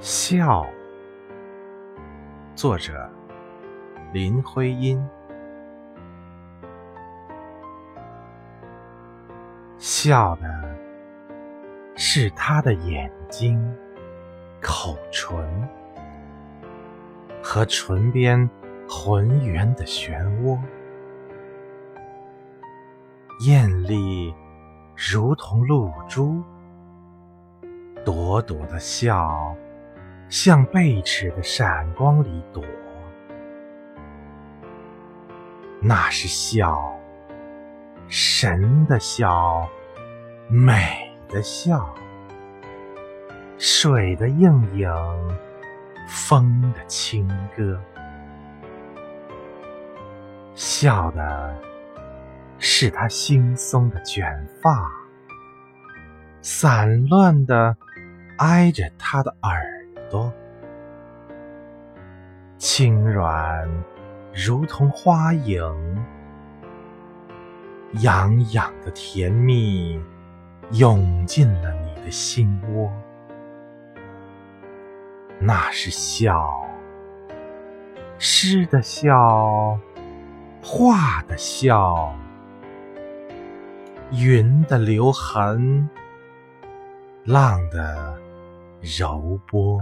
笑，作者林徽因。笑的是他的眼睛、口唇和唇边浑圆的漩涡，艳丽如同露珠，朵朵的笑。向贝齿的闪光里躲，那是笑，神的笑，美的笑，水的映影，风的轻歌。笑的是他惺忪的卷发，散乱的挨着他的耳。朵轻软，如同花影，痒痒的甜蜜涌进了你的心窝。那是笑，诗的笑，画的笑，云的留痕，浪的。柔波。